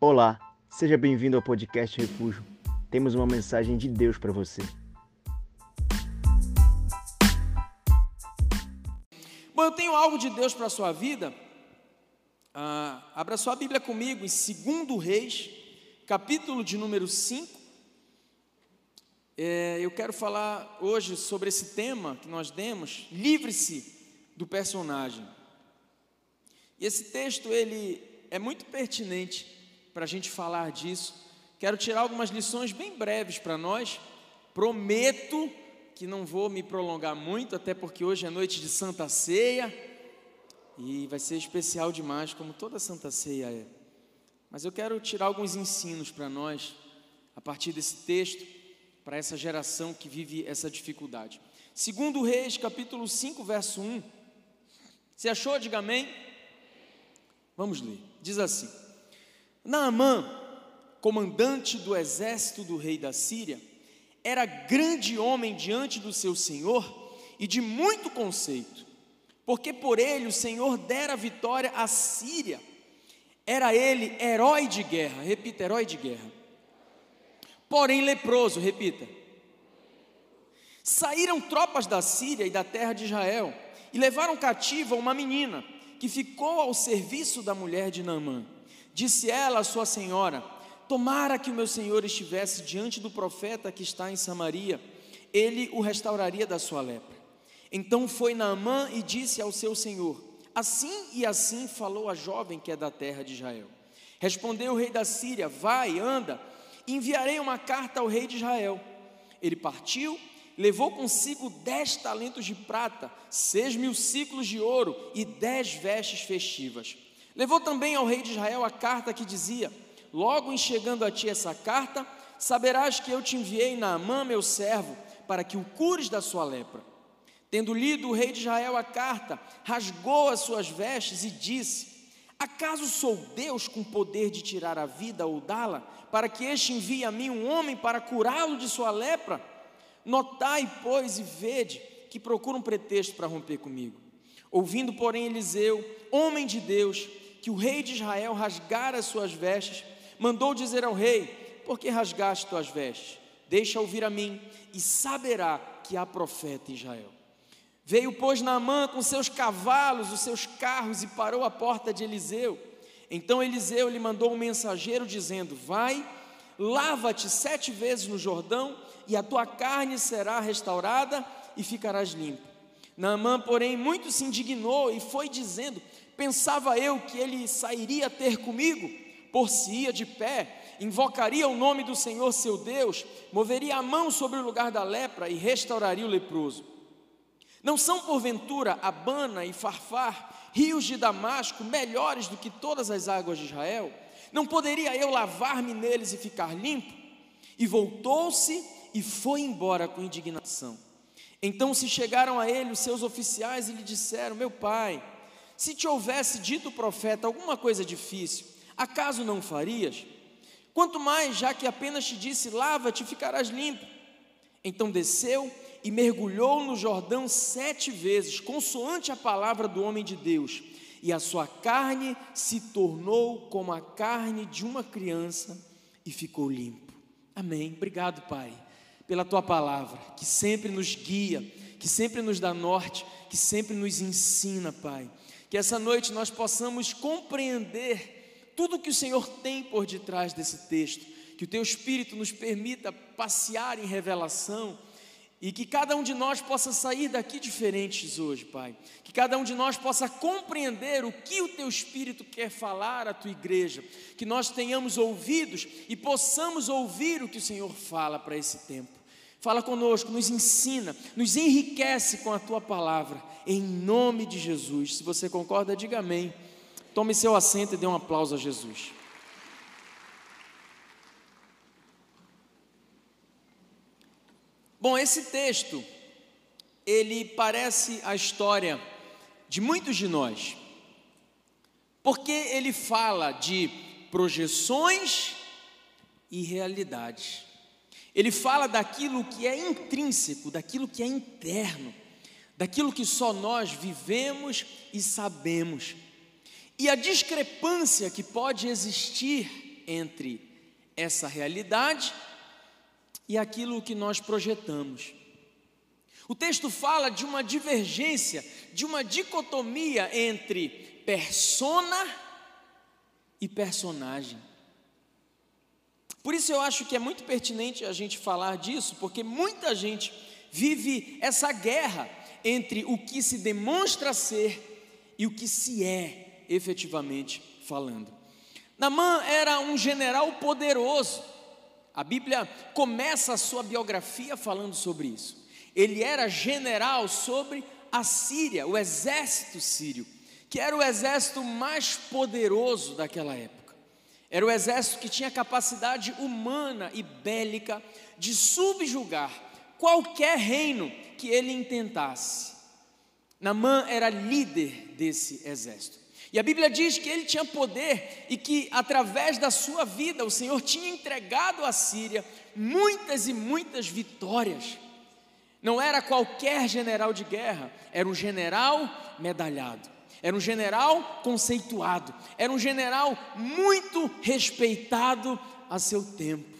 Olá, seja bem-vindo ao podcast Refúgio. Temos uma mensagem de Deus para você. Bom, eu tenho algo de Deus para a sua vida. Ah, abra sua Bíblia comigo em 2 Reis, capítulo de número 5. É, eu quero falar hoje sobre esse tema que nós demos, livre-se do personagem. E esse texto ele é muito pertinente para a gente falar disso. Quero tirar algumas lições bem breves para nós. Prometo que não vou me prolongar muito, até porque hoje é noite de Santa Ceia e vai ser especial demais, como toda Santa Ceia é. Mas eu quero tirar alguns ensinos para nós, a partir desse texto, para essa geração que vive essa dificuldade. Segundo Reis, capítulo 5, verso 1. Você achou? Diga amém. Vamos ler. Diz assim: Naamã, comandante do exército do rei da Síria, era grande homem diante do seu senhor e de muito conceito, porque por ele o Senhor dera vitória à Síria. Era ele herói de guerra, repita, herói de guerra. Porém leproso, repita. Saíram tropas da Síria e da terra de Israel e levaram cativa uma menina que ficou ao serviço da mulher de Naamã. Disse ela à sua senhora: Tomara que o meu senhor estivesse diante do profeta que está em Samaria, ele o restauraria da sua lepra. Então foi Naamã e disse ao seu senhor: Assim e assim falou a jovem que é da terra de Israel. Respondeu o rei da Síria: Vai, anda, enviarei uma carta ao rei de Israel. Ele partiu, levou consigo dez talentos de prata, seis mil ciclos de ouro e dez vestes festivas. Levou também ao rei de Israel a carta que dizia: Logo em chegando a ti essa carta, saberás que eu te enviei Naamã, meu servo, para que o cures da sua lepra. Tendo lido o rei de Israel a carta, rasgou as suas vestes e disse: Acaso sou Deus com poder de tirar a vida ou dá-la, para que este envie a mim um homem para curá-lo de sua lepra? Notai, pois, e vede que procura um pretexto para romper comigo. Ouvindo, porém, Eliseu, homem de Deus, que o rei de Israel rasgara as suas vestes, mandou dizer ao rei: Por que rasgaste tuas vestes? Deixa ouvir a mim, e saberá que há profeta em Israel. Veio, pois, Naamã com seus cavalos, os seus carros, e parou à porta de Eliseu. Então Eliseu lhe mandou um mensageiro dizendo: Vai, lava-te sete vezes no Jordão, e a tua carne será restaurada e ficarás limpo. Naamã, porém, muito se indignou e foi dizendo: Pensava eu que ele sairia ter comigo, por-se-ia de pé, invocaria o nome do Senhor seu Deus, moveria a mão sobre o lugar da lepra e restauraria o leproso. Não são porventura Abana e Farfar, rios de Damasco, melhores do que todas as águas de Israel? Não poderia eu lavar-me neles e ficar limpo? E voltou-se e foi embora com indignação. Então se chegaram a ele os seus oficiais e lhe disseram: Meu pai, se te houvesse dito o profeta alguma coisa difícil, acaso não farias? Quanto mais, já que apenas te disse: lava-te ficarás limpo. Então desceu e mergulhou no Jordão sete vezes, consoante a palavra do homem de Deus, e a sua carne se tornou como a carne de uma criança e ficou limpo. Amém. Obrigado, Pai, pela tua palavra, que sempre nos guia, que sempre nos dá norte, que sempre nos ensina, Pai. Que essa noite nós possamos compreender tudo que o Senhor tem por detrás desse texto. Que o Teu Espírito nos permita passear em revelação e que cada um de nós possa sair daqui diferentes hoje, Pai. Que cada um de nós possa compreender o que o Teu Espírito quer falar à Tua igreja. Que nós tenhamos ouvidos e possamos ouvir o que o Senhor fala para esse tempo. Fala conosco, nos ensina, nos enriquece com a tua palavra, em nome de Jesus. Se você concorda, diga amém. Tome seu assento e dê um aplauso a Jesus. Bom, esse texto, ele parece a história de muitos de nós, porque ele fala de projeções e realidades. Ele fala daquilo que é intrínseco, daquilo que é interno, daquilo que só nós vivemos e sabemos. E a discrepância que pode existir entre essa realidade e aquilo que nós projetamos. O texto fala de uma divergência, de uma dicotomia entre persona e personagem. Por isso eu acho que é muito pertinente a gente falar disso, porque muita gente vive essa guerra entre o que se demonstra ser e o que se é efetivamente falando. Namã era um general poderoso. A Bíblia começa a sua biografia falando sobre isso. Ele era general sobre a Síria, o exército sírio, que era o exército mais poderoso daquela época. Era o exército que tinha capacidade humana e bélica de subjugar qualquer reino que ele intentasse. Namã era líder desse exército. E a Bíblia diz que ele tinha poder e que através da sua vida o Senhor tinha entregado à Síria muitas e muitas vitórias. Não era qualquer general de guerra, era um general medalhado, era um general conceituado, era um general muito respeitado a seu tempo.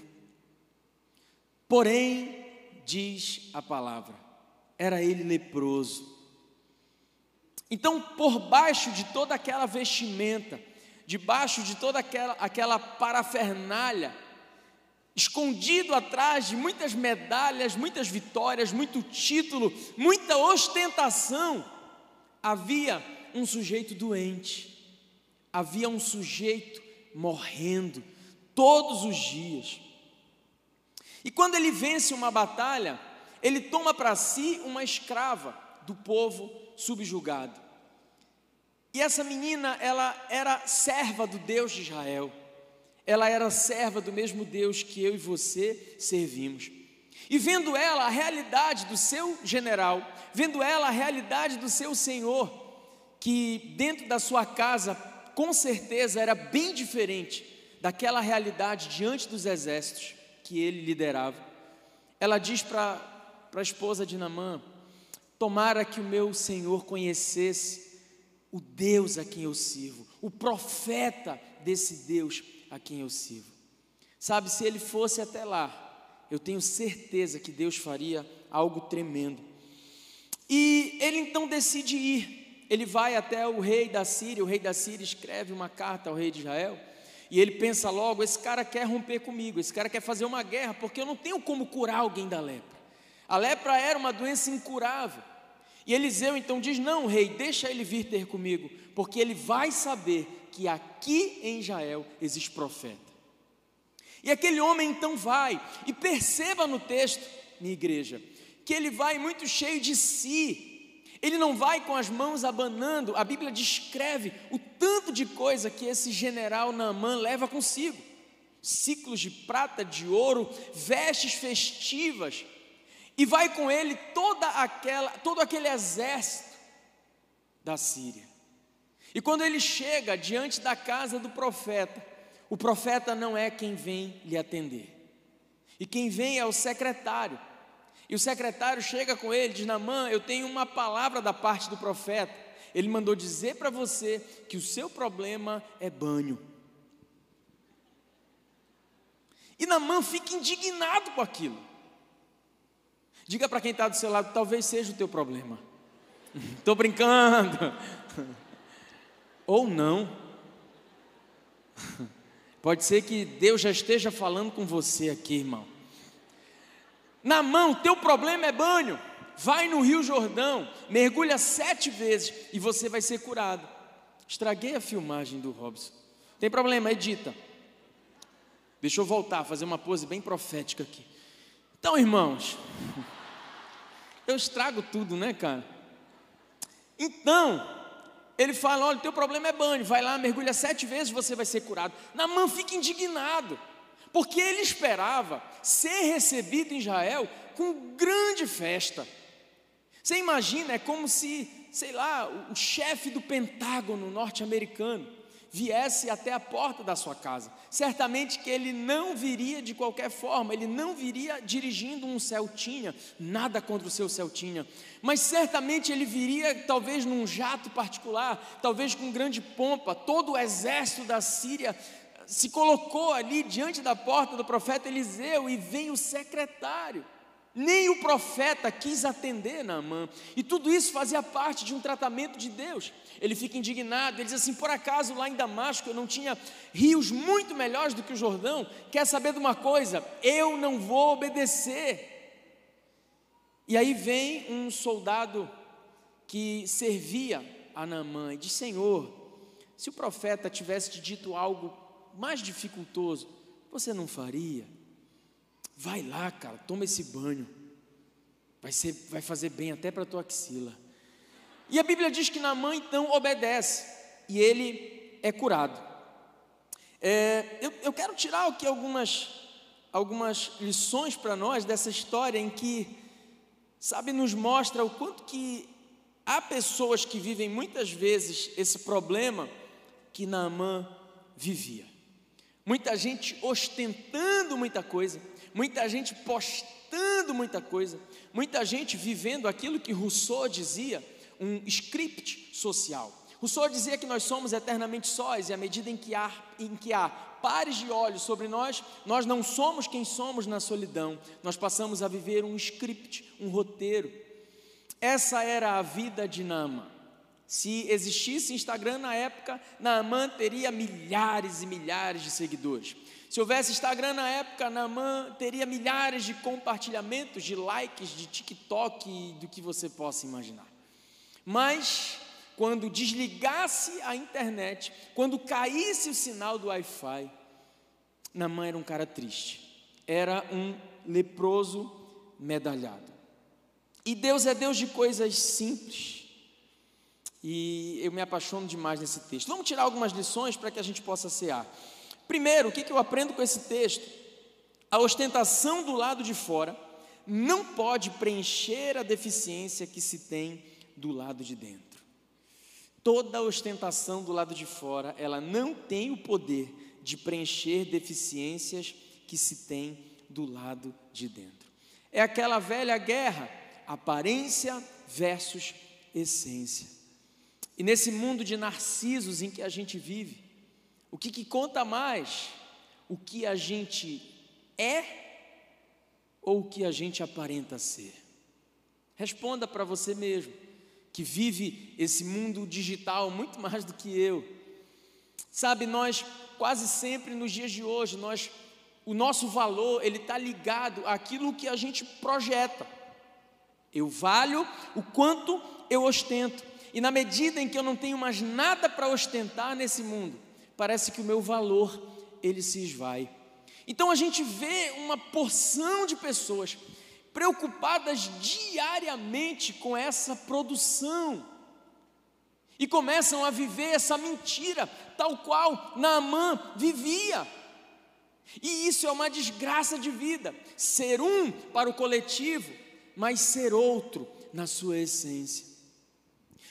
Porém, diz a palavra, era ele leproso. Então, por baixo de toda aquela vestimenta, debaixo de toda aquela, aquela parafernália, escondido atrás de muitas medalhas, muitas vitórias, muito título, muita ostentação, havia um sujeito doente, havia um sujeito morrendo todos os dias. E quando ele vence uma batalha, ele toma para si uma escrava do povo subjugado. E essa menina, ela era serva do Deus de Israel. Ela era serva do mesmo Deus que eu e você servimos. E vendo ela a realidade do seu general, vendo ela a realidade do seu senhor, que dentro da sua casa, com certeza era bem diferente daquela realidade diante dos exércitos que ele liderava. Ela diz para a esposa de Namã: Tomara que o meu Senhor conhecesse o Deus a quem eu sirvo, o profeta desse Deus a quem eu sirvo. Sabe, se ele fosse até lá, eu tenho certeza que Deus faria algo tremendo. E ele então decide ir. Ele vai até o rei da Síria, o rei da Síria escreve uma carta ao rei de Israel, e ele pensa logo: esse cara quer romper comigo, esse cara quer fazer uma guerra, porque eu não tenho como curar alguém da lepra. A lepra era uma doença incurável. E Eliseu então diz: Não, rei, deixa ele vir ter comigo, porque ele vai saber que aqui em Israel existe profeta. E aquele homem então vai, e perceba no texto, minha igreja, que ele vai muito cheio de si, ele não vai com as mãos abanando, a Bíblia descreve o tanto de coisa que esse general Naamã leva consigo: ciclos de prata, de ouro, vestes festivas, e vai com ele toda aquela, todo aquele exército da Síria. E quando ele chega diante da casa do profeta, o profeta não é quem vem lhe atender. E quem vem é o secretário. E o secretário chega com ele diz: Namã, eu tenho uma palavra da parte do profeta. Ele mandou dizer para você que o seu problema é banho. E Namã fica indignado com aquilo. Diga para quem está do seu lado, talvez seja o teu problema. Estou brincando. Ou não. Pode ser que Deus já esteja falando com você aqui, irmão. Na mão, teu problema é banho. Vai no Rio Jordão, mergulha sete vezes e você vai ser curado. Estraguei a filmagem do Robson. Tem problema, edita. Deixa eu voltar, fazer uma pose bem profética aqui. Então, irmãos. Eu estrago tudo, né, cara? Então, ele fala: olha, o teu problema é banho, vai lá, mergulha sete vezes, você vai ser curado. Namã fica indignado, porque ele esperava ser recebido em Israel com grande festa. Você imagina, é como se, sei lá, o chefe do Pentágono norte-americano viesse até a porta da sua casa. Certamente que ele não viria de qualquer forma, ele não viria dirigindo um Celtinha, nada contra o seu Celtinha, mas certamente ele viria talvez num jato particular, talvez com grande pompa, todo o exército da Síria se colocou ali diante da porta do profeta Eliseu e vem o secretário. Nem o profeta quis atender Naamã. E tudo isso fazia parte de um tratamento de Deus. Ele fica indignado, ele diz assim: por acaso lá em Damasco eu não tinha rios muito melhores do que o Jordão? Quer saber de uma coisa? Eu não vou obedecer. E aí vem um soldado que servia a Naamã e diz: Senhor, se o profeta tivesse te dito algo mais dificultoso, você não faria? Vai lá, cara, toma esse banho. Vai, ser, vai fazer bem até para a tua axila. E a Bíblia diz que Naamã então obedece e ele é curado. É, eu, eu, quero tirar aqui algumas, algumas lições para nós dessa história em que, sabe, nos mostra o quanto que há pessoas que vivem muitas vezes esse problema que Naamã vivia. Muita gente ostentando muita coisa, muita gente postando muita coisa, muita gente vivendo aquilo que Rousseau dizia, um script social. Rousseau dizia que nós somos eternamente sós, e à medida em que, há, em que há pares de olhos sobre nós, nós não somos quem somos na solidão, nós passamos a viver um script, um roteiro. Essa era a vida de Nama. Se existisse Instagram na época, Naaman teria milhares e milhares de seguidores. Se houvesse Instagram na época, Naaman teria milhares de compartilhamentos, de likes, de TikTok e do que você possa imaginar. Mas, quando desligasse a internet, quando caísse o sinal do Wi-Fi, Naaman era um cara triste, era um leproso medalhado. E Deus é Deus de coisas simples. E eu me apaixono demais nesse texto. Vamos tirar algumas lições para que a gente possa cear. Primeiro, o que, que eu aprendo com esse texto? A ostentação do lado de fora não pode preencher a deficiência que se tem do lado de dentro. Toda ostentação do lado de fora, ela não tem o poder de preencher deficiências que se tem do lado de dentro. É aquela velha guerra, aparência versus essência. E nesse mundo de narcisos em que a gente vive, o que, que conta mais? O que a gente é ou o que a gente aparenta ser? Responda para você mesmo, que vive esse mundo digital muito mais do que eu. Sabe, nós quase sempre nos dias de hoje, nós, o nosso valor ele está ligado àquilo que a gente projeta. Eu valho o quanto eu ostento. E na medida em que eu não tenho mais nada para ostentar nesse mundo, parece que o meu valor ele se esvai. Então a gente vê uma porção de pessoas preocupadas diariamente com essa produção e começam a viver essa mentira, tal qual Naamã vivia. E isso é uma desgraça de vida, ser um para o coletivo, mas ser outro na sua essência.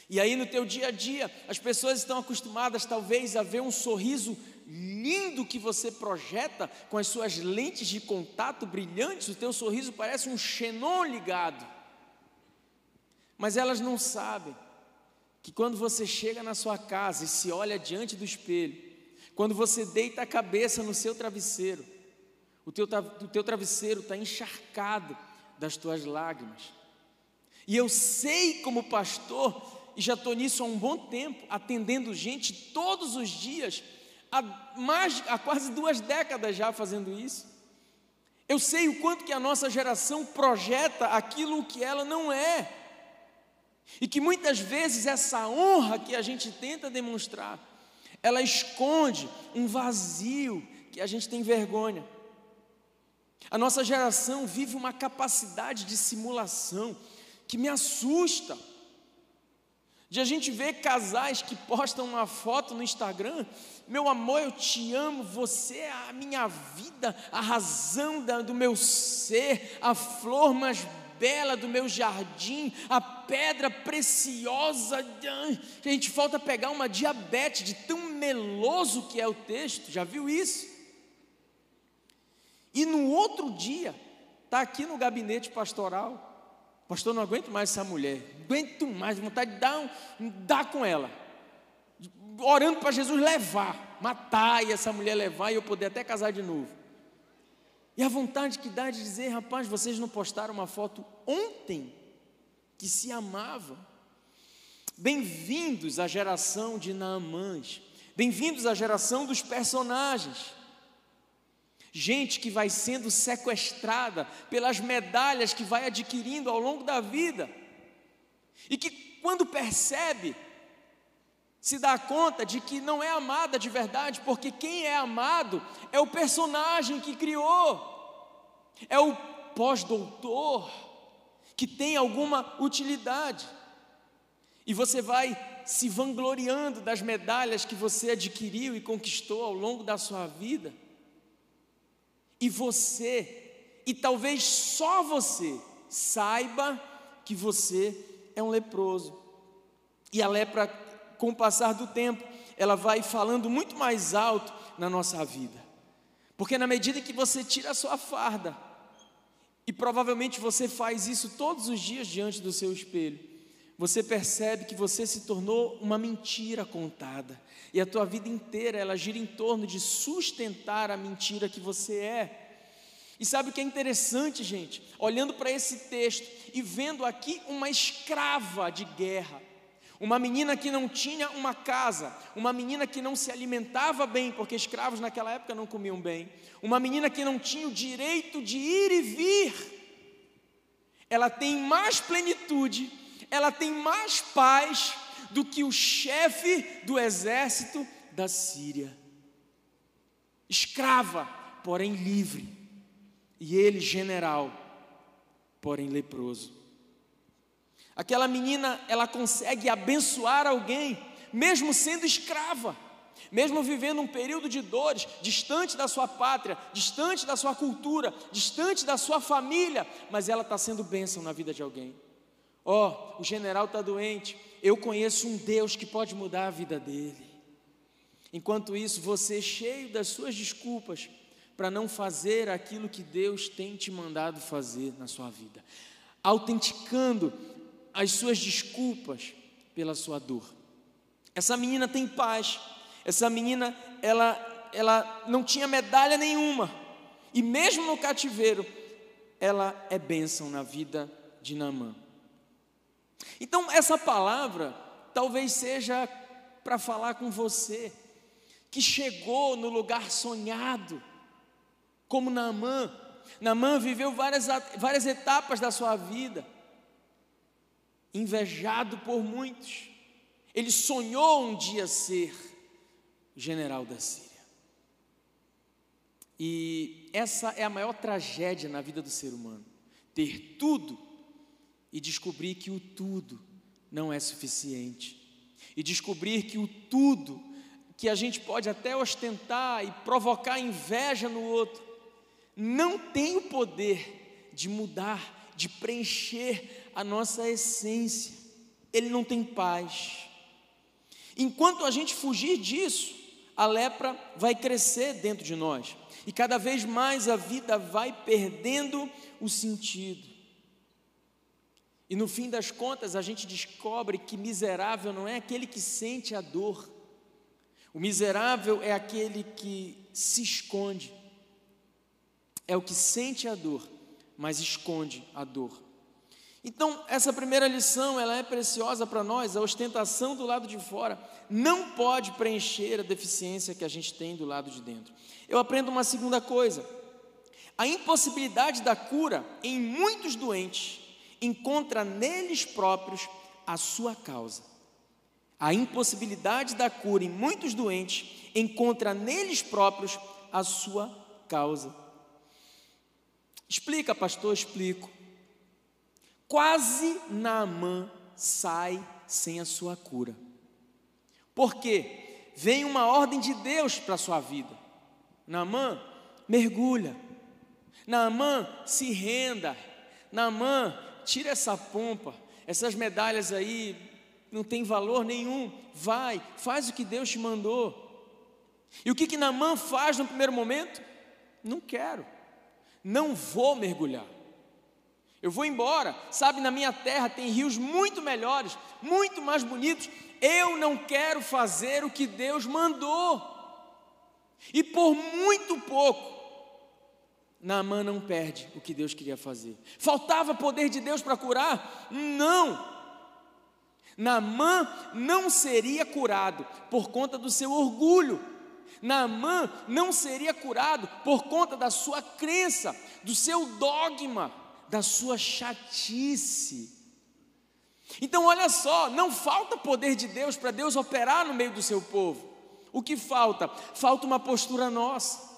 E aí no teu dia a dia, as pessoas estão acostumadas talvez a ver um sorriso lindo que você projeta com as suas lentes de contato brilhantes, o teu sorriso parece um xenon ligado. Mas elas não sabem que quando você chega na sua casa e se olha diante do espelho, quando você deita a cabeça no seu travesseiro, o teu, o teu travesseiro está encharcado das tuas lágrimas. E eu sei, como pastor, e já estou nisso há um bom tempo, atendendo gente todos os dias, há, mais, há quase duas décadas já fazendo isso. Eu sei o quanto que a nossa geração projeta aquilo que ela não é. E que muitas vezes essa honra que a gente tenta demonstrar, ela esconde um vazio que a gente tem vergonha. A nossa geração vive uma capacidade de simulação que me assusta. De a gente ver casais que postam uma foto no Instagram, meu amor, eu te amo, você é a minha vida, a razão da, do meu ser, a flor mais bela do meu jardim, a pedra preciosa. A gente falta pegar uma diabetes de tão meloso que é o texto, já viu isso? E no outro dia, está aqui no gabinete pastoral, Pastor, não aguento mais essa mulher. Aguento mais, vontade de dar, um, dar com ela. orando para Jesus levar, matar e essa mulher levar e eu poder até casar de novo. E a vontade que dá de dizer, rapaz, vocês não postaram uma foto ontem que se amava. Bem-vindos à geração de Naamãs. Bem-vindos à geração dos personagens. Gente que vai sendo sequestrada pelas medalhas que vai adquirindo ao longo da vida. E que quando percebe, se dá conta de que não é amada de verdade, porque quem é amado é o personagem que criou, é o pós-doutor que tem alguma utilidade. E você vai se vangloriando das medalhas que você adquiriu e conquistou ao longo da sua vida. E você, e talvez só você, saiba que você é um leproso. E a lepra com o passar do tempo, ela vai falando muito mais alto na nossa vida. Porque na medida que você tira a sua farda, e provavelmente você faz isso todos os dias diante do seu espelho, você percebe que você se tornou uma mentira contada. E a tua vida inteira ela gira em torno de sustentar a mentira que você é. E sabe o que é interessante, gente? Olhando para esse texto e vendo aqui uma escrava de guerra, uma menina que não tinha uma casa, uma menina que não se alimentava bem, porque escravos naquela época não comiam bem, uma menina que não tinha o direito de ir e vir. Ela tem mais plenitude, ela tem mais paz do que o chefe do exército da Síria. Escrava, porém livre, e ele general, porém leproso. Aquela menina, ela consegue abençoar alguém, mesmo sendo escrava, mesmo vivendo um período de dores, distante da sua pátria, distante da sua cultura, distante da sua família, mas ela está sendo bênção na vida de alguém. Ó, oh, o general está doente, eu conheço um Deus que pode mudar a vida dele. Enquanto isso, você, cheio das suas desculpas, para não fazer aquilo que Deus tem te mandado fazer na sua vida, autenticando as suas desculpas pela sua dor. Essa menina tem paz. Essa menina, ela, ela não tinha medalha nenhuma. E mesmo no cativeiro, ela é bênção na vida de Naamã. Então, essa palavra talvez seja para falar com você que chegou no lugar sonhado, como Naamã. Naamã viveu várias, várias etapas da sua vida invejado por muitos. Ele sonhou um dia ser general da Síria. E essa é a maior tragédia na vida do ser humano: ter tudo e descobrir que o tudo não é suficiente, e descobrir que o tudo que a gente pode até ostentar e provocar inveja no outro, não tem o poder de mudar, de preencher a nossa essência, ele não tem paz. Enquanto a gente fugir disso, a lepra vai crescer dentro de nós, e cada vez mais a vida vai perdendo o sentido. E no fim das contas, a gente descobre que miserável não é aquele que sente a dor, o miserável é aquele que se esconde, é o que sente a dor, mas esconde a dor. Então, essa primeira lição, ela é preciosa para nós, a ostentação do lado de fora não pode preencher a deficiência que a gente tem do lado de dentro. Eu aprendo uma segunda coisa. A impossibilidade da cura em muitos doentes encontra neles próprios a sua causa. A impossibilidade da cura em muitos doentes encontra neles próprios a sua causa. Explica, pastor, explico. Quase Naamã sai sem a sua cura. Porque vem uma ordem de Deus para a sua vida. Naamã, mergulha. Naamã, se renda. Naamã, tira essa pompa. Essas medalhas aí não tem valor nenhum. Vai, faz o que Deus te mandou. E o que que Naamã faz no primeiro momento? Não quero. Não vou mergulhar. Eu vou embora, sabe, na minha terra tem rios muito melhores, muito mais bonitos. Eu não quero fazer o que Deus mandou. E por muito pouco, Naamã não perde o que Deus queria fazer. Faltava poder de Deus para curar? Não. Naamã não seria curado por conta do seu orgulho. Naamã não seria curado por conta da sua crença, do seu dogma, da sua chatice. Então, olha só, não falta poder de Deus para Deus operar no meio do seu povo. O que falta? Falta uma postura nossa,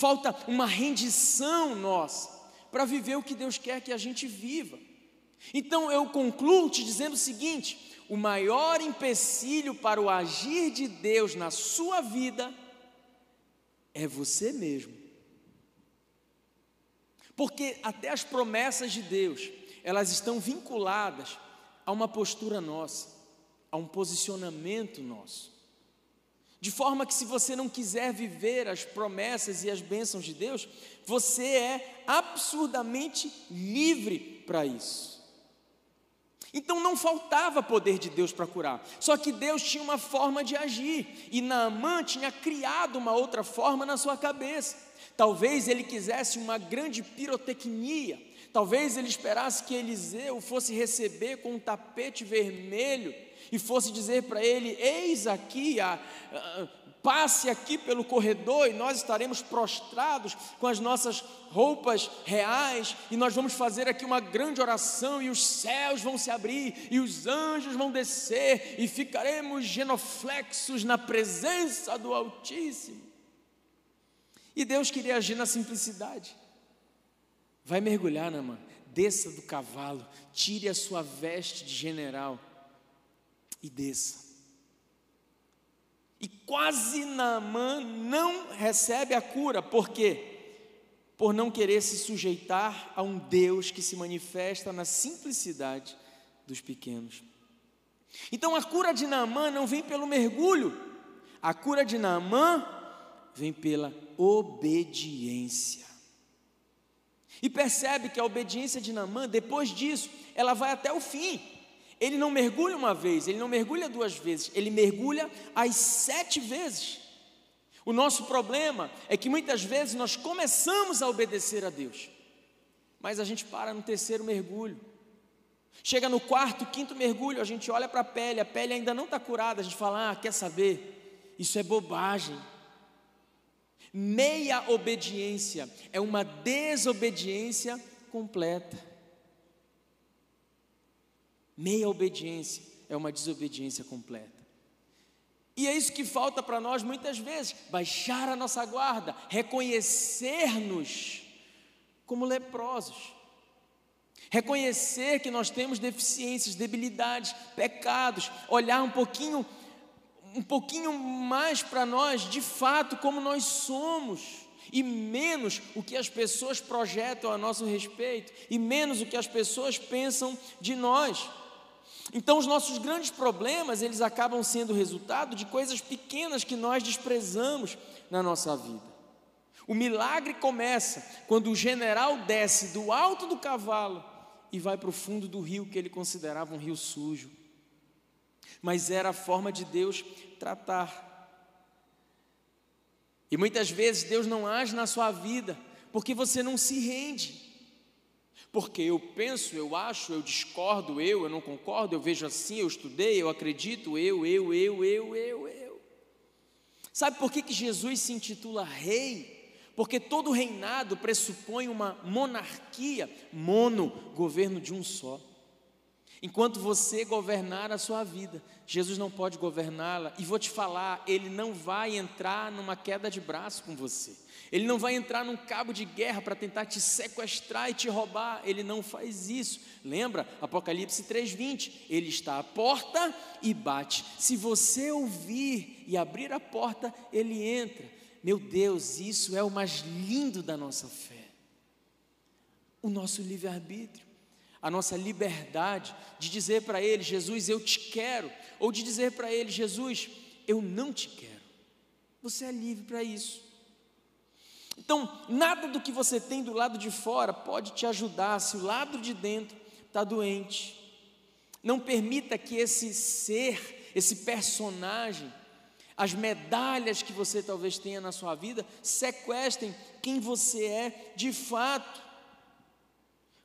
falta uma rendição nossa para viver o que Deus quer que a gente viva. Então eu concluo te dizendo o seguinte: o maior empecilho para o agir de Deus na sua vida é você mesmo. Porque até as promessas de Deus, elas estão vinculadas a uma postura nossa, a um posicionamento nosso. De forma que, se você não quiser viver as promessas e as bênçãos de Deus, você é absurdamente livre para isso. Então não faltava poder de Deus para curar, só que Deus tinha uma forma de agir, e Naamã tinha criado uma outra forma na sua cabeça. Talvez ele quisesse uma grande pirotecnia, talvez ele esperasse que Eliseu fosse receber com um tapete vermelho e fosse dizer para ele: Eis aqui, a, a, passe aqui pelo corredor e nós estaremos prostrados com as nossas roupas reais e nós vamos fazer aqui uma grande oração e os céus vão se abrir e os anjos vão descer e ficaremos genoflexos na presença do Altíssimo. E Deus queria agir na simplicidade. Vai mergulhar, Namã, desça do cavalo, tire a sua veste de general e desça. E quase Naamã não recebe a cura, por quê? Por não querer se sujeitar a um Deus que se manifesta na simplicidade dos pequenos. Então a cura de Naamã não vem pelo mergulho, a cura de Naamã vem pela obediência. E percebe que a obediência de Naamã, depois disso, ela vai até o fim ele não mergulha uma vez, ele não mergulha duas vezes, ele mergulha as sete vezes. O nosso problema é que muitas vezes nós começamos a obedecer a Deus, mas a gente para no terceiro mergulho. Chega no quarto, quinto mergulho, a gente olha para a pele, a pele ainda não está curada, a gente fala: ah, quer saber? Isso é bobagem. Meia obediência é uma desobediência completa. Meia obediência é uma desobediência completa. E é isso que falta para nós muitas vezes: baixar a nossa guarda, reconhecer-nos como leprosos, reconhecer que nós temos deficiências, debilidades, pecados, olhar um pouquinho, um pouquinho mais para nós, de fato, como nós somos e menos o que as pessoas projetam a nosso respeito, e menos o que as pessoas pensam de nós. Então os nossos grandes problemas, eles acabam sendo resultado de coisas pequenas que nós desprezamos na nossa vida. O milagre começa quando o general desce do alto do cavalo e vai para o fundo do rio que ele considerava um rio sujo. Mas era a forma de Deus tratar. E muitas vezes Deus não age na sua vida porque você não se rende. Porque eu penso, eu acho, eu discordo, eu, eu não concordo, eu vejo assim, eu estudei, eu acredito, eu, eu, eu, eu, eu, eu. Sabe por que, que Jesus se intitula rei? Porque todo reinado pressupõe uma monarquia, mono, governo de um só. Enquanto você governar a sua vida, Jesus não pode governá-la, e vou te falar, ele não vai entrar numa queda de braço com você. Ele não vai entrar num cabo de guerra para tentar te sequestrar e te roubar. Ele não faz isso. Lembra? Apocalipse 3:20. Ele está à porta e bate. Se você ouvir e abrir a porta, ele entra. Meu Deus, isso é o mais lindo da nossa fé. O nosso livre-arbítrio, a nossa liberdade de dizer para ele, Jesus, eu te quero, ou de dizer para ele, Jesus, eu não te quero. Você é livre para isso. Então, nada do que você tem do lado de fora pode te ajudar se o lado de dentro está doente. Não permita que esse ser, esse personagem, as medalhas que você talvez tenha na sua vida sequestrem quem você é de fato.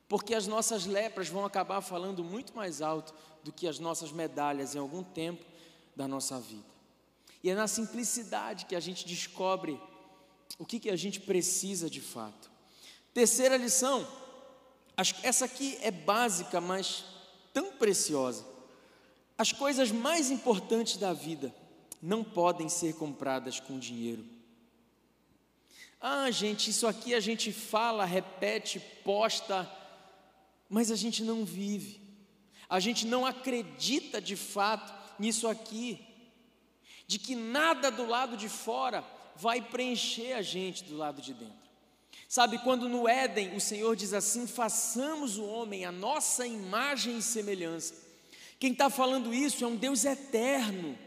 Porque as nossas lepras vão acabar falando muito mais alto do que as nossas medalhas em algum tempo da nossa vida. E é na simplicidade que a gente descobre o que, que a gente precisa de fato. Terceira lição, essa aqui é básica, mas tão preciosa. As coisas mais importantes da vida não podem ser compradas com dinheiro. Ah, gente, isso aqui a gente fala, repete, posta, mas a gente não vive. A gente não acredita de fato nisso aqui, de que nada do lado de fora vai preencher a gente do lado de dentro. Sabe, quando no Éden o Senhor diz assim: façamos o homem a nossa imagem e semelhança. Quem está falando isso é um Deus eterno.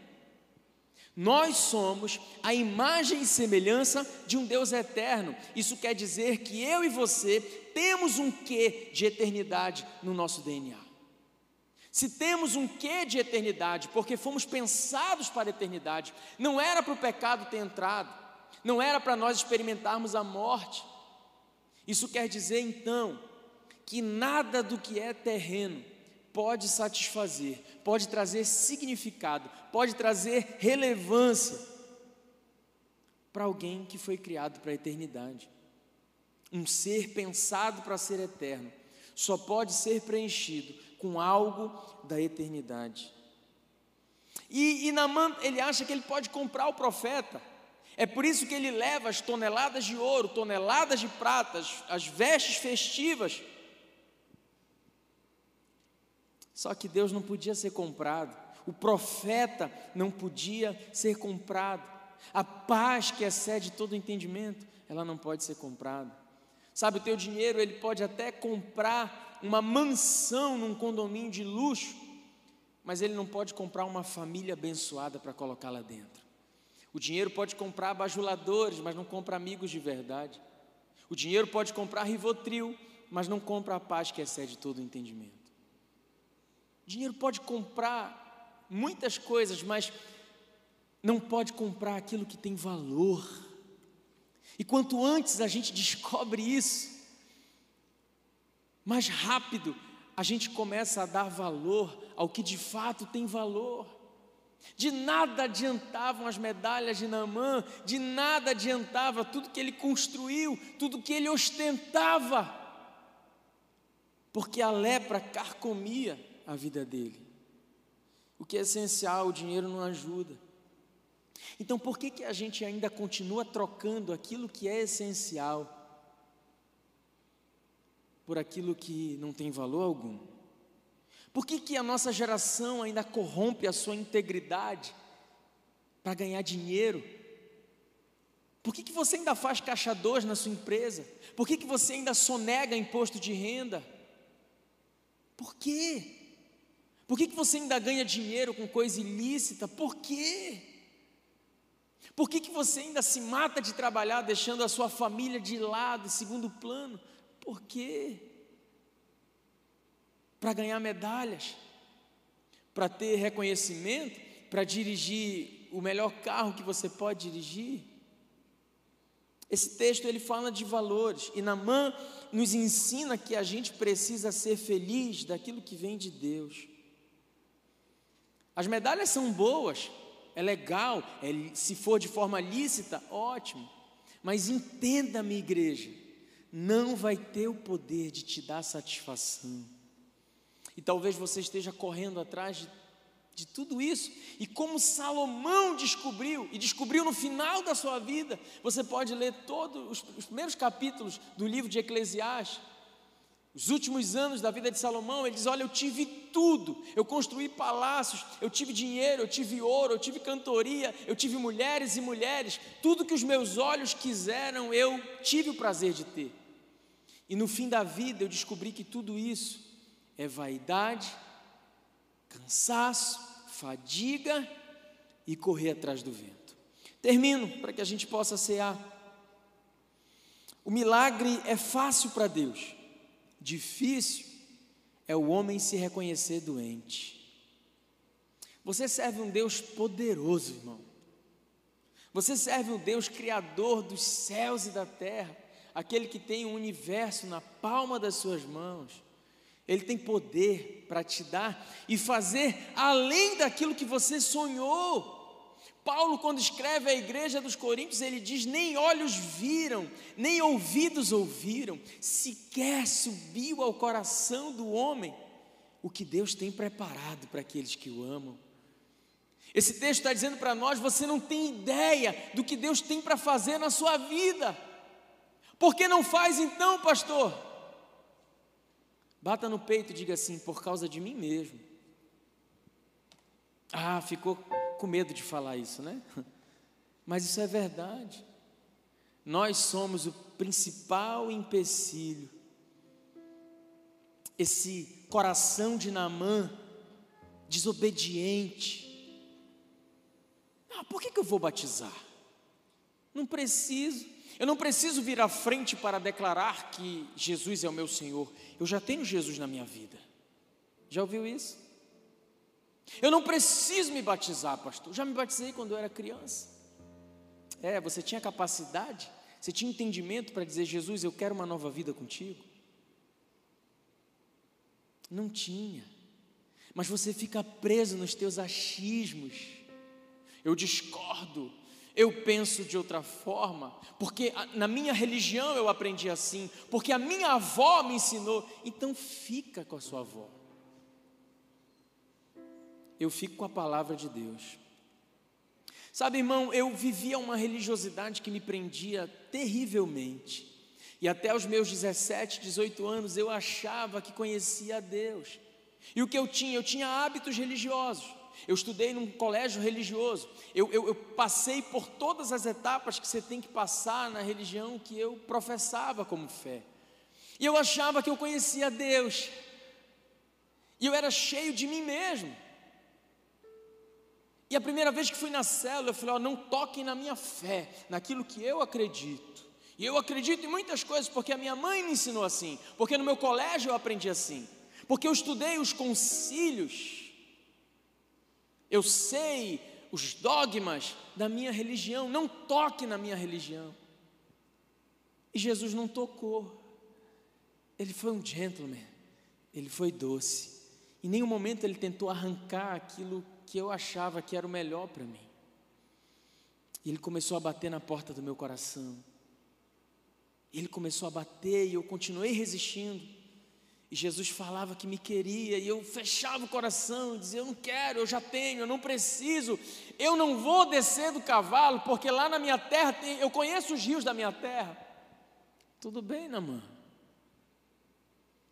Nós somos a imagem e semelhança de um Deus eterno. Isso quer dizer que eu e você temos um quê de eternidade no nosso DNA. Se temos um quê de eternidade, porque fomos pensados para a eternidade, não era para o pecado ter entrado, não era para nós experimentarmos a morte. Isso quer dizer então que nada do que é terreno pode satisfazer, pode trazer significado, pode trazer relevância para alguém que foi criado para a eternidade. Um ser pensado para ser eterno só pode ser preenchido com algo da eternidade. E, e Namã, ele acha que ele pode comprar o profeta. É por isso que ele leva as toneladas de ouro, toneladas de prata, as, as vestes festivas. Só que Deus não podia ser comprado, o profeta não podia ser comprado, a paz que excede todo entendimento, ela não pode ser comprada. Sabe, o teu dinheiro ele pode até comprar uma mansão num condomínio de luxo, mas ele não pode comprar uma família abençoada para colocar lá dentro. O dinheiro pode comprar bajuladores, mas não compra amigos de verdade. O dinheiro pode comprar rivotril, mas não compra a paz que excede todo o entendimento. O dinheiro pode comprar muitas coisas, mas não pode comprar aquilo que tem valor. E quanto antes a gente descobre isso, mais rápido a gente começa a dar valor ao que de fato tem valor. De nada adiantavam as medalhas de Naamã, de nada adiantava tudo que ele construiu, tudo que ele ostentava, porque a lepra carcomia a vida dele. O que é essencial, o dinheiro não ajuda. Então, por que, que a gente ainda continua trocando aquilo que é essencial por aquilo que não tem valor algum? Por que, que a nossa geração ainda corrompe a sua integridade para ganhar dinheiro? Por que, que você ainda faz caixa dois na sua empresa? Por que, que você ainda sonega imposto de renda? Por quê? Por que, que você ainda ganha dinheiro com coisa ilícita? Por quê? Por que, que você ainda se mata de trabalhar deixando a sua família de lado, segundo plano? Por quê? para ganhar medalhas, para ter reconhecimento, para dirigir o melhor carro que você pode dirigir. Esse texto ele fala de valores e Namã nos ensina que a gente precisa ser feliz daquilo que vem de Deus. As medalhas são boas, é legal, é, se for de forma lícita, ótimo. Mas entenda, minha igreja, não vai ter o poder de te dar satisfação. E talvez você esteja correndo atrás de, de tudo isso. E como Salomão descobriu, e descobriu no final da sua vida, você pode ler todos os, os primeiros capítulos do livro de Eclesiastes. Os últimos anos da vida de Salomão, ele diz: Olha, eu tive tudo. Eu construí palácios, eu tive dinheiro, eu tive ouro, eu tive cantoria, eu tive mulheres e mulheres. Tudo que os meus olhos quiseram, eu tive o prazer de ter. E no fim da vida, eu descobri que tudo isso é vaidade, cansaço, fadiga e correr atrás do vento. Termino para que a gente possa cear. O milagre é fácil para Deus, difícil é o homem se reconhecer doente. Você serve um Deus poderoso, irmão. Você serve um Deus criador dos céus e da terra, aquele que tem o universo na palma das suas mãos. Ele tem poder para te dar e fazer além daquilo que você sonhou. Paulo, quando escreve à igreja dos Coríntios, ele diz: Nem olhos viram, nem ouvidos ouviram, sequer subiu ao coração do homem o que Deus tem preparado para aqueles que o amam. Esse texto está dizendo para nós: você não tem ideia do que Deus tem para fazer na sua vida. Por que não faz então, pastor? Bata no peito e diga assim: por causa de mim mesmo. Ah, ficou com medo de falar isso, né? Mas isso é verdade. Nós somos o principal empecilho. Esse coração de Namã, desobediente. Ah, por que, que eu vou batizar? Não preciso. Eu não preciso vir à frente para declarar que Jesus é o meu Senhor. Eu já tenho Jesus na minha vida. Já ouviu isso? Eu não preciso me batizar, pastor. Já me batizei quando eu era criança. É, você tinha capacidade, você tinha entendimento para dizer: Jesus, eu quero uma nova vida contigo? Não tinha. Mas você fica preso nos teus achismos. Eu discordo. Eu penso de outra forma, porque na minha religião eu aprendi assim, porque a minha avó me ensinou. Então fica com a sua avó eu fico com a palavra de Deus. Sabe, irmão, eu vivia uma religiosidade que me prendia terrivelmente. E até os meus 17, 18 anos eu achava que conhecia a Deus. E o que eu tinha? Eu tinha hábitos religiosos. Eu estudei num colégio religioso. Eu, eu, eu, passei por todas as etapas que você tem que passar na religião que eu professava como fé. E eu achava que eu conhecia Deus. E eu era cheio de mim mesmo. E a primeira vez que fui na célula, eu falei: ó, não toquem na minha fé, naquilo que eu acredito. E eu acredito em muitas coisas porque a minha mãe me ensinou assim, porque no meu colégio eu aprendi assim, porque eu estudei os concílios. Eu sei os dogmas da minha religião, não toque na minha religião. E Jesus não tocou. Ele foi um gentleman, ele foi doce. Em nenhum momento ele tentou arrancar aquilo que eu achava que era o melhor para mim. E ele começou a bater na porta do meu coração. Ele começou a bater e eu continuei resistindo. E Jesus falava que me queria, e eu fechava o coração, dizia: Eu não quero, eu já tenho, eu não preciso, eu não vou descer do cavalo, porque lá na minha terra tem, eu conheço os rios da minha terra. Tudo bem, Namã.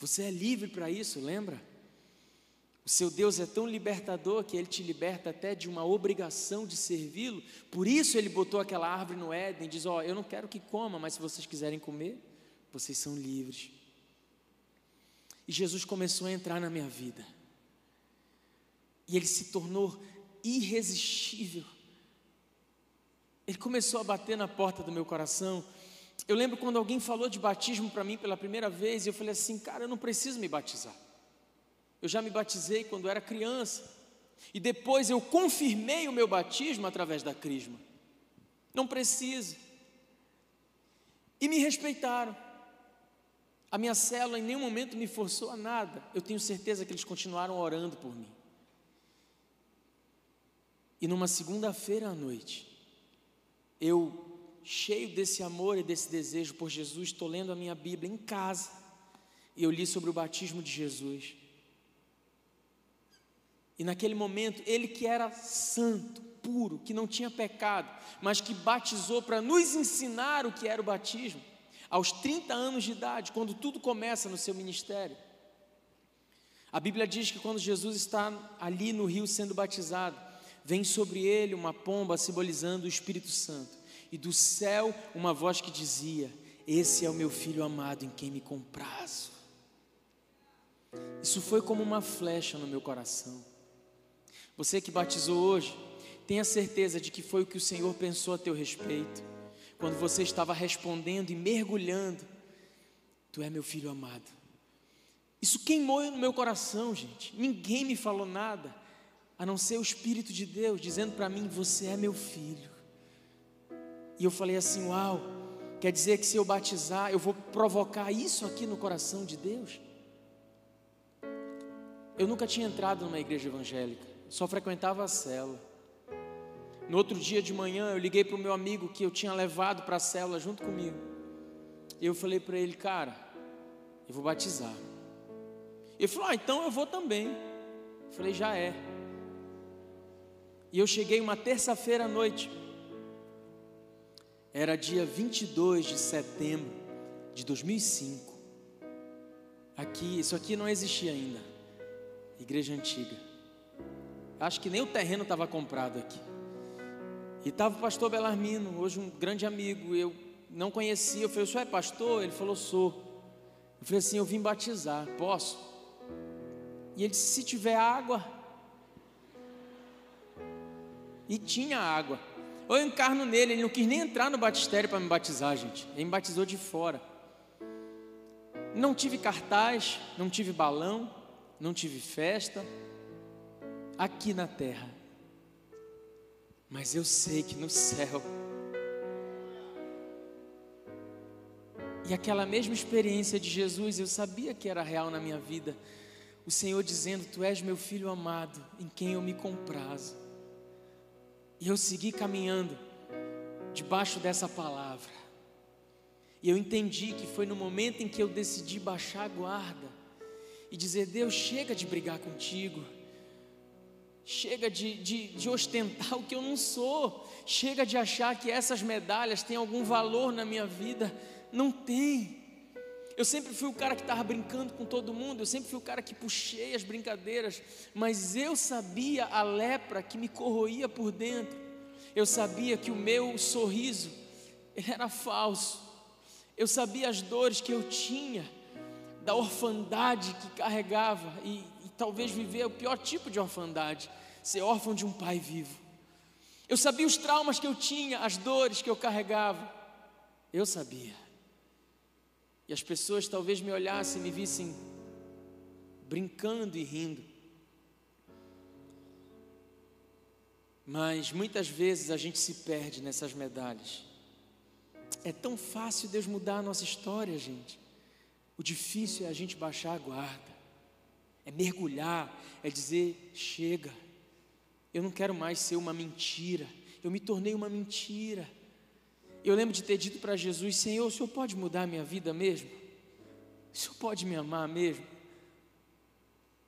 Você é livre para isso, lembra? O seu Deus é tão libertador que ele te liberta até de uma obrigação de servi-lo. Por isso ele botou aquela árvore no Éden e diz: Ó, oh, eu não quero que coma, mas se vocês quiserem comer, vocês são livres. E Jesus começou a entrar na minha vida. E ele se tornou irresistível. Ele começou a bater na porta do meu coração. Eu lembro quando alguém falou de batismo para mim pela primeira vez, e eu falei assim: cara, eu não preciso me batizar. Eu já me batizei quando era criança. E depois eu confirmei o meu batismo através da crisma. Não precisa. E me respeitaram. A minha célula em nenhum momento me forçou a nada. Eu tenho certeza que eles continuaram orando por mim. E numa segunda-feira à noite, eu, cheio desse amor e desse desejo por Jesus, estou lendo a minha Bíblia em casa. E eu li sobre o batismo de Jesus. E naquele momento, ele que era santo, puro, que não tinha pecado, mas que batizou para nos ensinar o que era o batismo, aos 30 anos de idade, quando tudo começa no seu ministério. A Bíblia diz que quando Jesus está ali no rio sendo batizado, vem sobre ele uma pomba simbolizando o Espírito Santo, e do céu uma voz que dizia: Esse é o meu filho amado em quem me comprazo. Isso foi como uma flecha no meu coração. Você que batizou hoje, tenha certeza de que foi o que o Senhor pensou a teu respeito. quando você estava respondendo e mergulhando: Tu é meu filho amado. Isso queimou no meu coração, gente. Ninguém me falou nada, a não ser o Espírito de Deus dizendo para mim: Você é meu filho. E eu falei assim: Uau, quer dizer que se eu batizar, eu vou provocar isso aqui no coração de Deus? Eu nunca tinha entrado numa igreja evangélica, só frequentava a célula. No outro dia de manhã, eu liguei para o meu amigo que eu tinha levado para a célula junto comigo. E eu falei para ele, cara, eu vou batizar. Ele falou, ah, então eu vou também. Eu falei, já é. E eu cheguei uma terça-feira à noite. Era dia 22 de setembro de 2005. Aqui, isso aqui não existia ainda. Igreja antiga. Acho que nem o terreno estava comprado aqui. E estava o pastor Belarmino, hoje um grande amigo. Eu não conhecia. Eu falei, o senhor é pastor? Ele falou, sou. Eu falei assim, eu vim batizar, posso? E ele disse, se tiver água. E tinha água. Eu encarno nele, ele não quis nem entrar no batistério para me batizar, gente. Ele me batizou de fora. Não tive cartaz, não tive balão, não tive festa aqui na terra. Mas eu sei que no céu E aquela mesma experiência de Jesus, eu sabia que era real na minha vida. O Senhor dizendo: Tu és meu filho amado, em quem eu me comprazo. E eu segui caminhando debaixo dessa palavra. E eu entendi que foi no momento em que eu decidi baixar a guarda e dizer: Deus, chega de brigar contigo. Chega de, de, de, ostentar o que eu não sou. Chega de achar que essas medalhas têm algum valor na minha vida. Não tem. Eu sempre fui o cara que estava brincando com todo mundo, eu sempre fui o cara que puxei as brincadeiras, mas eu sabia a lepra que me corroía por dentro. Eu sabia que o meu sorriso era falso. Eu sabia as dores que eu tinha da orfandade que carregava e, talvez viver o pior tipo de orfandade, ser órfão de um pai vivo. Eu sabia os traumas que eu tinha, as dores que eu carregava. Eu sabia. E as pessoas talvez me olhassem e me vissem brincando e rindo. Mas muitas vezes a gente se perde nessas medalhas. É tão fácil Deus mudar a nossa história, gente. O difícil é a gente baixar a guarda, é mergulhar, é dizer: chega, eu não quero mais ser uma mentira, eu me tornei uma mentira. Eu lembro de ter dito para Jesus: Senhor, o Senhor pode mudar a minha vida mesmo? O Senhor pode me amar mesmo?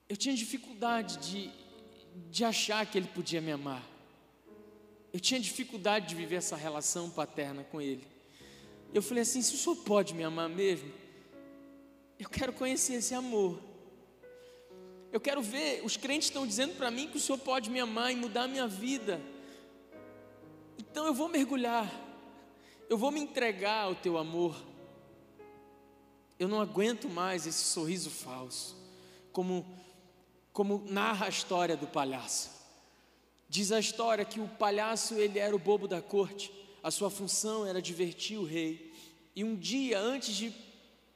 Eu tinha dificuldade de, de achar que Ele podia me amar. Eu tinha dificuldade de viver essa relação paterna com Ele. Eu falei assim: se o Senhor pode me amar mesmo, eu quero conhecer esse amor. Eu quero ver, os crentes estão dizendo para mim que o Senhor pode me amar e mudar a minha vida. Então eu vou mergulhar eu vou me entregar ao teu amor. Eu não aguento mais esse sorriso falso, como, como narra a história do palhaço. Diz a história que o palhaço ele era o bobo da corte, a sua função era divertir o rei. E um dia antes de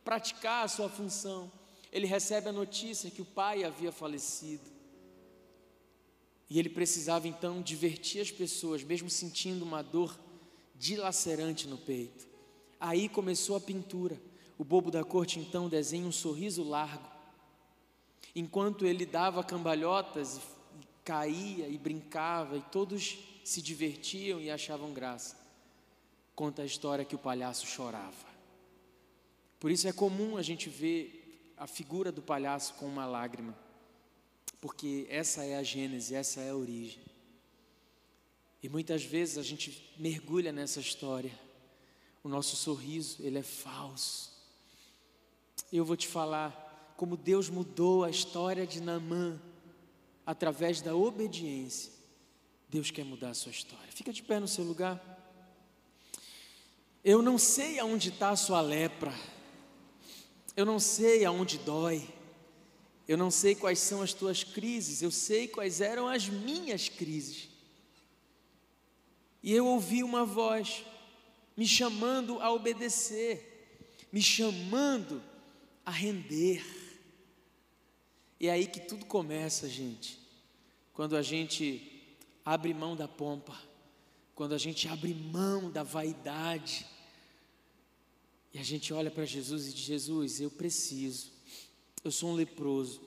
praticar a sua função, ele recebe a notícia que o pai havia falecido. E ele precisava então divertir as pessoas, mesmo sentindo uma dor dilacerante no peito. Aí começou a pintura. O bobo da corte então desenha um sorriso largo. Enquanto ele dava cambalhotas, caía e brincava, e todos se divertiam e achavam graça. Conta a história que o palhaço chorava. Por isso é comum a gente ver a figura do palhaço com uma lágrima, porque essa é a gênese, essa é a origem. E muitas vezes a gente mergulha nessa história. O nosso sorriso, ele é falso. Eu vou te falar como Deus mudou a história de Naamã através da obediência. Deus quer mudar a sua história. Fica de pé no seu lugar. Eu não sei aonde está a sua lepra. Eu não sei aonde dói. Eu não sei quais são as tuas crises. Eu sei quais eram as minhas crises. E eu ouvi uma voz me chamando a obedecer, me chamando a render. E é aí que tudo começa, gente. Quando a gente abre mão da pompa, quando a gente abre mão da vaidade, e a gente olha para Jesus e diz: Jesus, eu preciso, eu sou um leproso,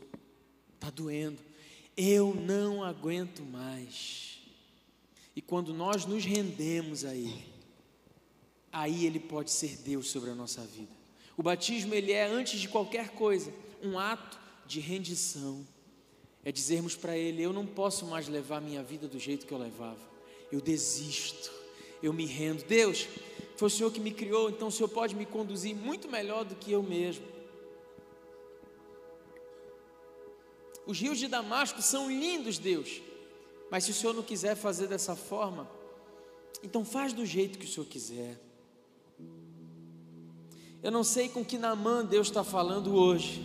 está doendo, eu não aguento mais. E quando nós nos rendemos a Ele, aí Ele pode ser Deus sobre a nossa vida. O batismo, ele é, antes de qualquer coisa, um ato de rendição. É dizermos para Ele: Eu não posso mais levar minha vida do jeito que eu levava, eu desisto, eu me rendo. Deus, foi o Senhor que me criou, então o Senhor pode me conduzir muito melhor do que eu mesmo. Os rios de Damasco são lindos, Deus, mas se o Senhor não quiser fazer dessa forma, então faz do jeito que o Senhor quiser. Eu não sei com que Namã Deus está falando hoje,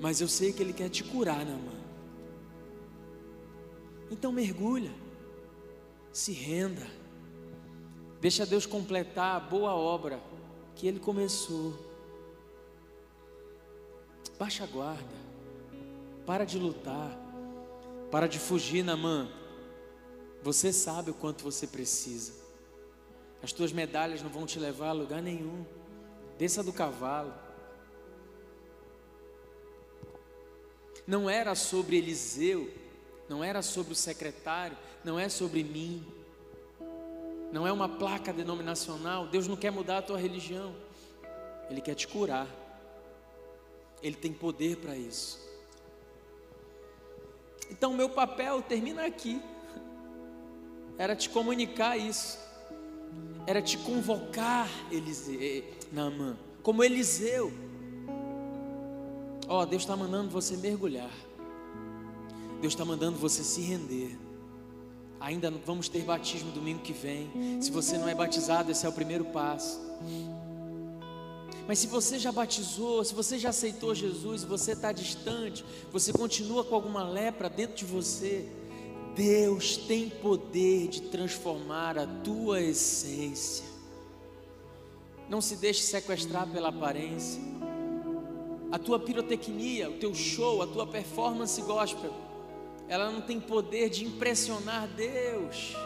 mas eu sei que Ele quer te curar, Namã. Então mergulha, se renda, deixa Deus completar a boa obra que Ele começou. Baixa a guarda, para de lutar, para de fugir, Namã. Você sabe o quanto você precisa. As tuas medalhas não vão te levar a lugar nenhum. Desça do cavalo. Não era sobre Eliseu, não era sobre o secretário, não é sobre mim. Não é uma placa denominacional. Deus não quer mudar a tua religião. Ele quer te curar. Ele tem poder para isso. Então, meu papel termina aqui. Era te comunicar isso era te convocar, Eliseu, eh, Naamã, como Eliseu. Ó, oh, Deus está mandando você mergulhar. Deus está mandando você se render. Ainda vamos ter batismo domingo que vem. Se você não é batizado, esse é o primeiro passo. Mas se você já batizou, se você já aceitou Jesus, você está distante, você continua com alguma lepra dentro de você, Deus tem poder de transformar a tua essência. Não se deixe sequestrar pela aparência. A tua pirotecnia, o teu show, a tua performance gospel, ela não tem poder de impressionar Deus.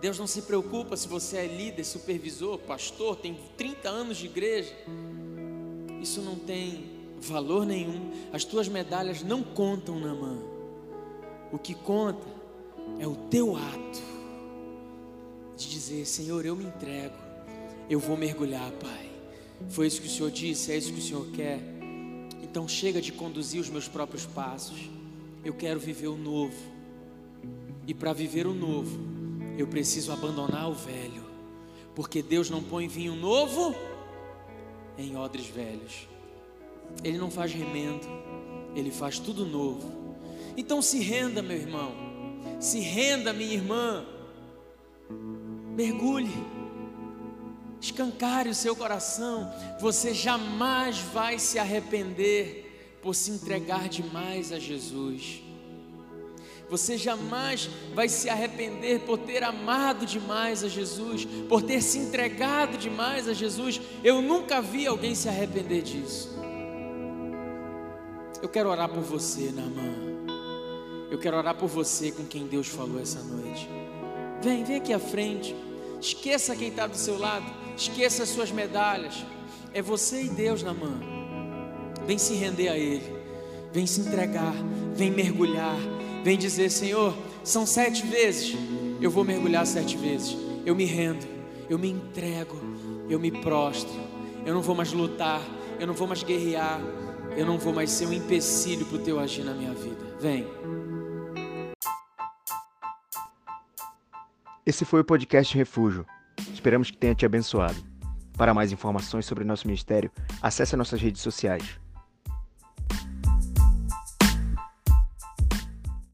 Deus não se preocupa se você é líder, supervisor, pastor, tem 30 anos de igreja. Isso não tem valor nenhum. As tuas medalhas não contam na mão. O que conta é o teu ato de dizer: Senhor, eu me entrego, eu vou mergulhar, Pai. Foi isso que o Senhor disse, é isso que o Senhor quer. Então chega de conduzir os meus próprios passos. Eu quero viver o novo. E para viver o novo, eu preciso abandonar o velho. Porque Deus não põe vinho novo em odres velhos. Ele não faz remendo, ele faz tudo novo. Então se renda, meu irmão. Se renda, minha irmã. Mergulhe. Escancare o seu coração. Você jamais vai se arrepender por se entregar demais a Jesus. Você jamais vai se arrepender por ter amado demais a Jesus, por ter se entregado demais a Jesus. Eu nunca vi alguém se arrepender disso. Eu quero orar por você, Namã. Eu quero orar por você com quem Deus falou essa noite. Vem, vem aqui à frente. Esqueça quem está do seu lado. Esqueça as suas medalhas. É você e Deus na mão. Vem se render a Ele. Vem se entregar. Vem mergulhar. Vem dizer: Senhor, são sete vezes. Eu vou mergulhar sete vezes. Eu me rendo. Eu me entrego. Eu me prostro. Eu não vou mais lutar. Eu não vou mais guerrear. Eu não vou mais ser um empecilho para o teu agir na minha vida. Vem. Esse foi o podcast Refúgio. Esperamos que tenha te abençoado. Para mais informações sobre nosso ministério, acesse nossas redes sociais.